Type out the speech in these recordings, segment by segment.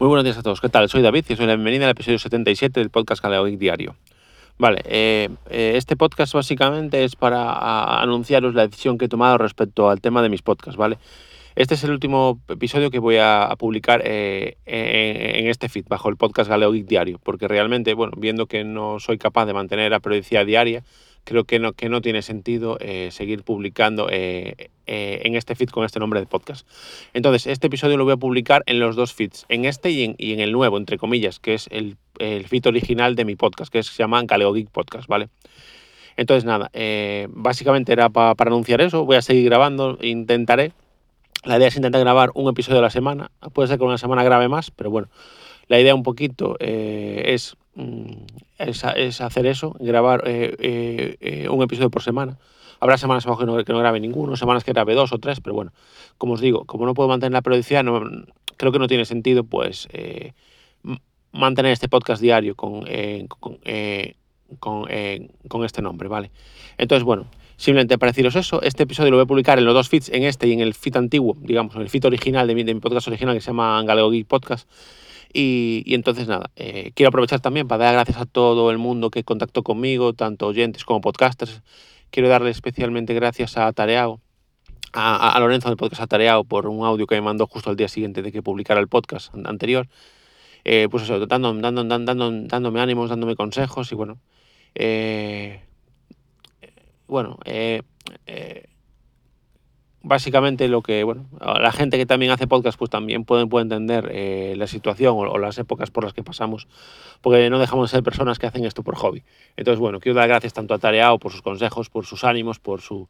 Muy buenos días a todos. ¿Qué tal? Soy David y os doy la bienvenida al episodio 77 del podcast Galeo Diario. Vale, eh, eh, este podcast básicamente es para anunciaros la decisión que he tomado respecto al tema de mis podcasts, ¿vale? Este es el último episodio que voy a, publicar eh, en, este feed, bajo el podcast Galeo Diario, porque realmente, bueno, viendo que no soy capaz de mantener la periodicidad diaria, creo que no, que no tiene sentido eh, seguir publicando eh, eh, en este feed con este nombre de podcast. Entonces, este episodio lo voy a publicar en los dos feeds, en este y en, el nuevo, entre comillas, que es el, el, feed original de mi podcast, que se llama Galeo Geek Podcast, ¿vale? Entonces, nada, básicamente era para anunciar eso, voy a seguir grabando, intentaré. La idea es intentar grabar un episodio a la semana, puede ser que una semana grabe más, pero bueno, la idea un poquito es Mm, es, hacer eso, grabar eh, eh, eh, un episodio por semana. Habrá semanas que no, que no grabe ninguno, semanas que grabe dos o tres, pero bueno, como os digo, como no puedo mantener la periodicidad, creo que no tiene sentido pues mantener este podcast diario con, con, con, este nombre, ¿vale? Entonces, bueno, simplemente para deciros eso, este episodio lo voy a publicar en los dos feeds, en este y en el feed antiguo, digamos, en el feed original de mi, de mi podcast original que se llama Galego Geek Podcast. Y, entonces nada, eh, quiero aprovechar también para dar gracias a todo el mundo que contactó conmigo, tanto oyentes como podcasters. Quiero darle especialmente gracias a Tareao, a, Lorenzo del podcast Atareado por un audio que me mandó justo al día siguiente de que publicara el podcast anterior. Eh, pues eso, dando, dando, dando, dándome ánimos, dándome consejos y bueno. Eh, bueno, básicamente lo que, bueno, la gente que también hace podcast pues también puede, puede entender eh, la situación o, las épocas por las que pasamos, porque no dejamos de ser personas que hacen esto por hobby. Entonces, bueno, quiero dar gracias tanto a Tareao por sus consejos, por sus ánimos, por su...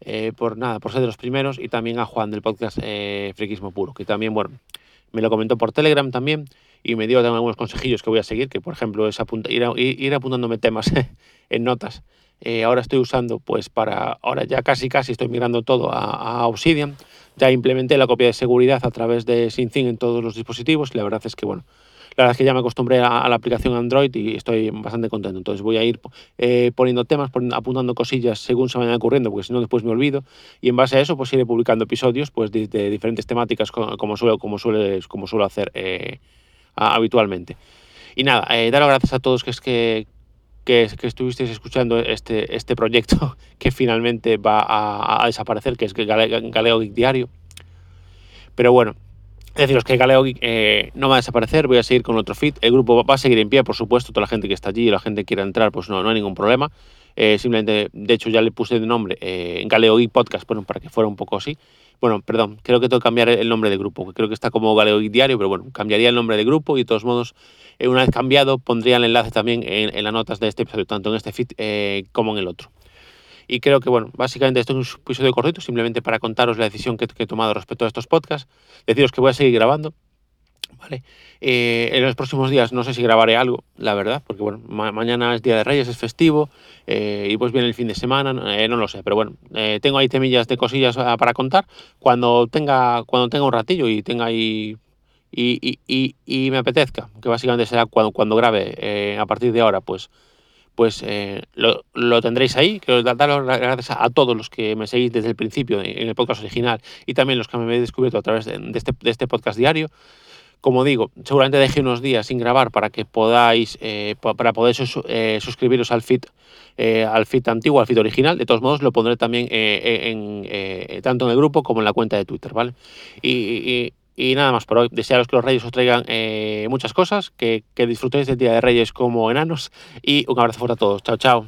Eh, por nada, por ser de los primeros y también a Juan del podcast eh, Friquismo Puro, que también, bueno, me lo comentó por Telegram también y me dio algunos consejillos que voy a seguir, que por ejemplo es ir, ir apuntándome temas en notas eh, ahora estoy usando, pues para, ahora ya casi casi estoy migrando todo a, Obsidian. Ya implementé la copia de seguridad a través de SyncThing en todos los dispositivos la verdad es que, bueno, la verdad es que ya me acostumbré a, la aplicación Android y estoy bastante contento. Entonces voy a ir eh, poniendo temas, apuntando cosillas según se vayan ocurriendo, porque si no después me olvido. Y en base a eso, pues iré publicando episodios pues, de, diferentes temáticas como suelo, como suele, como suelo hacer eh, habitualmente. Y nada, eh, dar las gracias a todos que es que, que, estuvisteis escuchando este, este proyecto que finalmente va a, desaparecer, que es Galeo Geek Diario. Pero bueno, deciros que Galeo Geek eh, no va a desaparecer, voy a seguir con otro feed. El grupo va a seguir en pie, por supuesto, toda la gente que está allí y la gente que quiera entrar, pues no, no hay ningún problema. Eh, simplemente, de hecho, ya le puse de nombre eh, Galeo Geek Podcast, bueno, para que fuera un poco así. Bueno, perdón, creo que tengo que cambiar el nombre de grupo, creo que está como Galeo Diario, pero bueno, cambiaría el nombre de grupo y de todos modos, eh, una vez cambiado, pondría el enlace también en, las notas de este episodio, tanto en este feed eh, como en el otro. Y creo que, bueno, básicamente esto es un episodio cortito, simplemente para contaros la decisión que, que he tomado respecto a estos podcasts. Deciros que voy a seguir grabando, ¿vale? Eh, en los próximos días no sé si grabaré algo, la verdad, porque bueno, mañana es Día de Reyes, es festivo, eh, y pues viene el fin de semana, eh, no lo sé, pero bueno, tengo ahí temillas de cosillas ah, para contar. Cuando tenga, cuando tenga un ratillo y tenga ahí y, y, y, me apetezca, que básicamente será cuando, cuando grabe a partir de ahora, pues pues lo, lo, tendréis ahí. Quiero daros las gracias a, todos los que me seguís desde el principio en el podcast original y también los que me habéis descubierto a través de, este, de este podcast diario. Como digo, seguramente deje unos días sin grabar para que podáis, eh, para poder eh, suscribiros al feed, eh, al feed antiguo, al feed original. De todos modos, lo pondré también tanto en el grupo como en la cuenta de Twitter, ¿vale? Y, nada más por hoy. Desearos que los Reyes os traigan muchas cosas, que, que disfrutéis del Día de Reyes como enanos y un abrazo fuerte a todos. Chao, chao.